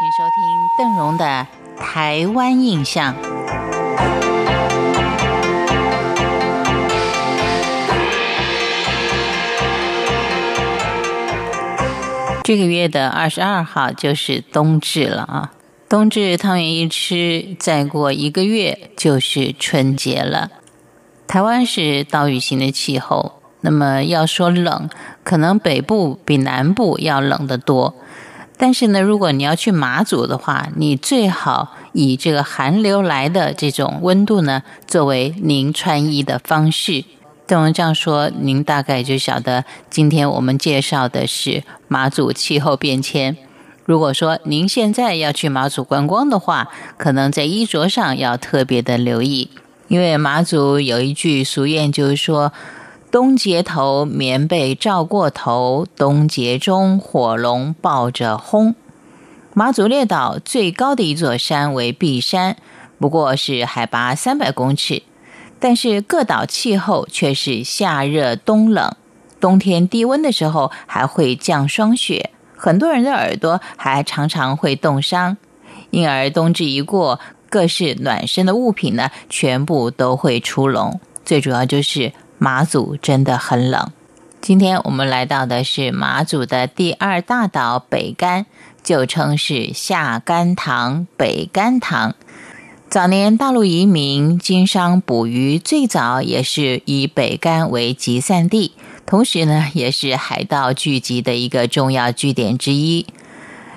请收听邓荣的《台湾印象》。这个月的二十二号就是冬至了啊！冬至汤圆一吃，再过一个月就是春节了。台湾是岛屿型的气候，那么要说冷，可能北部比南部要冷得多。但是呢，如果你要去马祖的话，你最好以这个寒流来的这种温度呢，作为您穿衣的方式。邓文这样说，您大概就晓得，今天我们介绍的是马祖气候变迁。如果说您现在要去马祖观光的话，可能在衣着上要特别的留意，因为马祖有一句俗谚，就是说。冬节头棉被罩过头，冬节中火龙抱着轰。马祖列岛最高的一座山为碧山，不过是海拔三百公尺，但是各岛气候却是夏热冬冷，冬天低温的时候还会降霜雪，很多人的耳朵还常常会冻伤，因而冬至一过，各式暖身的物品呢，全部都会出笼，最主要就是。马祖真的很冷。今天我们来到的是马祖的第二大岛北干，就称是下干塘、北干塘。早年大陆移民经商捕鱼，最早也是以北干为集散地，同时呢，也是海盗聚集的一个重要据点之一。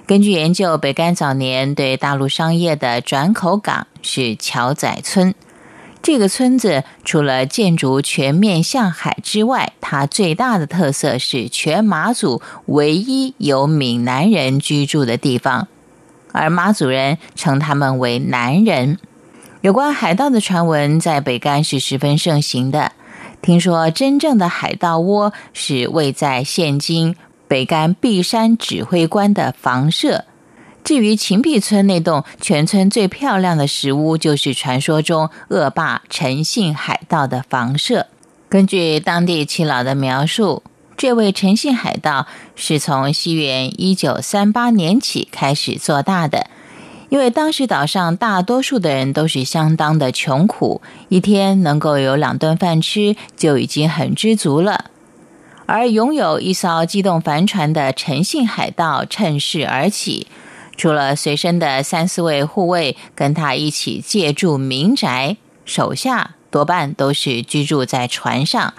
根据研究，北干早年对大陆商业的转口港是桥仔村。这个村子除了建筑全面向海之外，它最大的特色是全马祖唯一有闽南人居住的地方，而马祖人称他们为南人。有关海盗的传闻在北干是十分盛行的。听说真正的海盗窝是位在现今北干碧山指挥官的房舍。至于秦壁村那栋全村最漂亮的石屋，就是传说中恶霸陈姓海盗的房舍。根据当地耆老的描述，这位陈姓海盗是从西元一九三八年起开始做大的。因为当时岛上大多数的人都是相当的穷苦，一天能够有两顿饭吃就已经很知足了。而拥有一艘机动帆船的陈姓海盗趁势而起。除了随身的三四位护卫跟他一起借住民宅，手下多半都是居住在船上。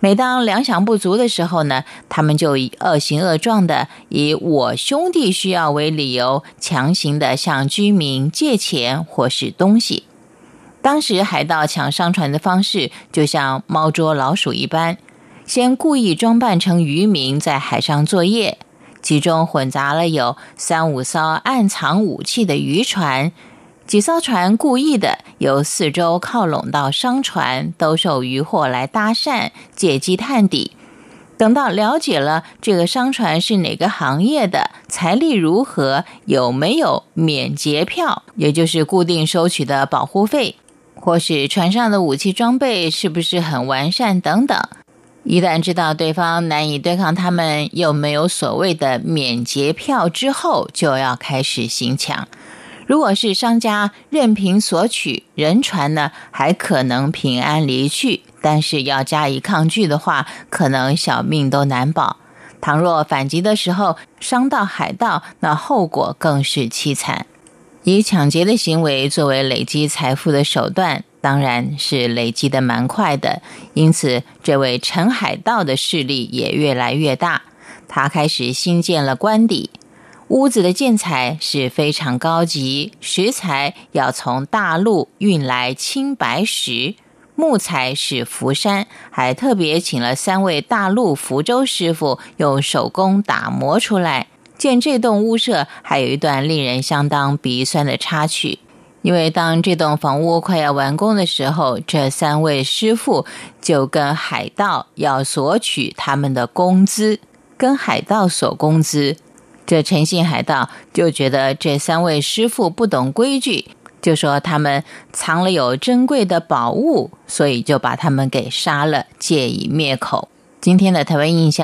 每当粮饷不足的时候呢，他们就以恶行恶状的以我兄弟需要为理由，强行的向居民借钱或是东西。当时海盗抢商船的方式就像猫捉老鼠一般，先故意装扮成渔民在海上作业。其中混杂了有三五艘暗藏武器的渔船，几艘船故意的由四周靠拢到商船，兜售渔货来搭讪，借机探底。等到了解了这个商船是哪个行业的，财力如何，有没有免劫票，也就是固定收取的保护费，或是船上的武器装备是不是很完善等等。一旦知道对方难以对抗他们，又没有所谓的免劫票之后，就要开始行抢。如果是商家任凭索取，人船呢还可能平安离去；但是要加以抗拒的话，可能小命都难保。倘若反击的时候伤到海盗，那后果更是凄惨。以抢劫的行为作为累积财富的手段。当然是累积的蛮快的，因此这位陈海盗的势力也越来越大。他开始新建了官邸，屋子的建材是非常高级，石材要从大陆运来青白石，木材是福山，还特别请了三位大陆福州师傅用手工打磨出来。建这栋屋舍还有一段令人相当鼻酸的插曲。因为当这栋房屋快要完工的时候，这三位师傅就跟海盗要索取他们的工资，跟海盗索工资。这诚信海盗就觉得这三位师傅不懂规矩，就说他们藏了有珍贵的宝物，所以就把他们给杀了，借以灭口。今天的台湾印象。